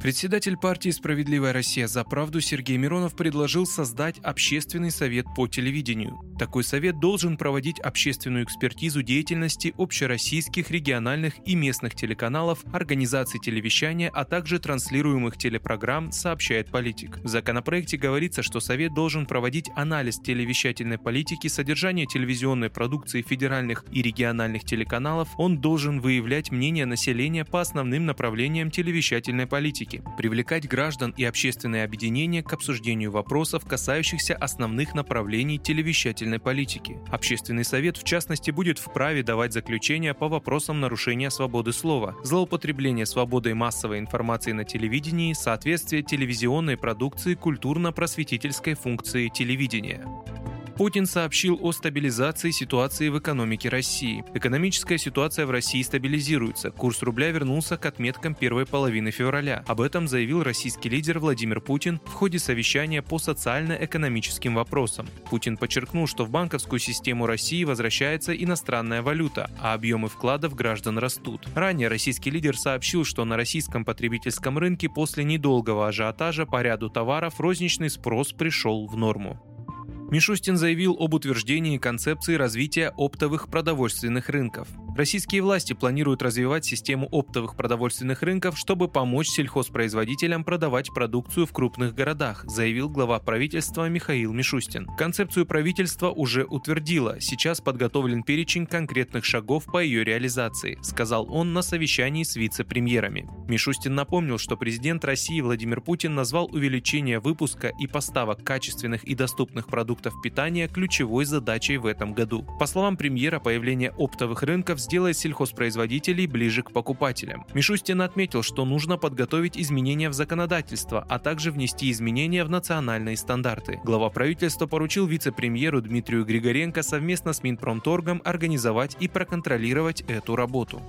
Председатель партии «Справедливая Россия за правду» Сергей Миронов предложил создать общественный совет по телевидению. Такой совет должен проводить общественную экспертизу деятельности общероссийских, региональных и местных телеканалов, организаций телевещания, а также транслируемых телепрограмм, сообщает политик. В законопроекте говорится, что совет должен проводить анализ телевещательной политики, содержания телевизионной продукции федеральных и региональных телеканалов, он должен выявлять мнение населения по основным направлениям телевещательной политики политики, привлекать граждан и общественные объединения к обсуждению вопросов, касающихся основных направлений телевещательной политики. Общественный совет, в частности, будет вправе давать заключения по вопросам нарушения свободы слова, злоупотребления свободой массовой информации на телевидении, соответствия телевизионной продукции культурно-просветительской функции телевидения. Путин сообщил о стабилизации ситуации в экономике России. Экономическая ситуация в России стабилизируется. Курс рубля вернулся к отметкам первой половины февраля. Об этом заявил российский лидер Владимир Путин в ходе совещания по социально-экономическим вопросам. Путин подчеркнул, что в банковскую систему России возвращается иностранная валюта, а объемы вкладов граждан растут. Ранее российский лидер сообщил, что на российском потребительском рынке после недолгого ажиотажа по ряду товаров розничный спрос пришел в норму. Мишустин заявил об утверждении концепции развития оптовых продовольственных рынков. Российские власти планируют развивать систему оптовых продовольственных рынков, чтобы помочь сельхозпроизводителям продавать продукцию в крупных городах, заявил глава правительства Михаил Мишустин. Концепцию правительства уже утвердило, сейчас подготовлен перечень конкретных шагов по ее реализации, сказал он на совещании с вице-премьерами. Мишустин напомнил, что президент России Владимир Путин назвал увеличение выпуска и поставок качественных и доступных продуктов питания ключевой задачей в этом году. По словам премьера, появление оптовых рынков сделает сельхозпроизводителей ближе к покупателям. Мишустин отметил, что нужно подготовить изменения в законодательство, а также внести изменения в национальные стандарты. Глава правительства поручил вице-премьеру Дмитрию Григоренко совместно с Минпромторгом организовать и проконтролировать эту работу.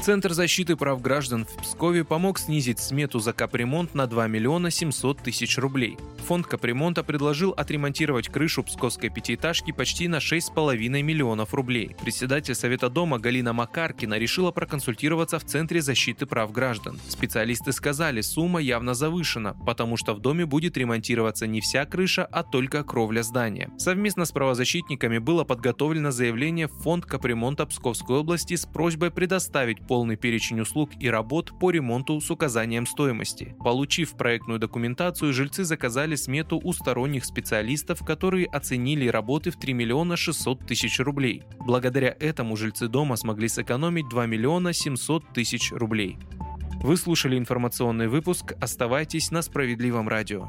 Центр защиты прав граждан в Пскове помог снизить смету за капремонт на 2 миллиона 700 тысяч рублей. Фонд капремонта предложил отремонтировать крышу псковской пятиэтажки почти на 6,5 миллионов рублей. Председатель Совета дома Галина Макаркина решила проконсультироваться в Центре защиты прав граждан. Специалисты сказали, сумма явно завышена, потому что в доме будет ремонтироваться не вся крыша, а только кровля здания. Совместно с правозащитниками было подготовлено заявление в Фонд капремонта Псковской области с просьбой предоставить полный перечень услуг и работ по ремонту с указанием стоимости. Получив проектную документацию, жильцы заказали смету у сторонних специалистов, которые оценили работы в 3 миллиона 600 тысяч рублей. Благодаря этому жильцы дома смогли сэкономить 2 миллиона 700 тысяч рублей. Вы слушали информационный выпуск. Оставайтесь на справедливом радио.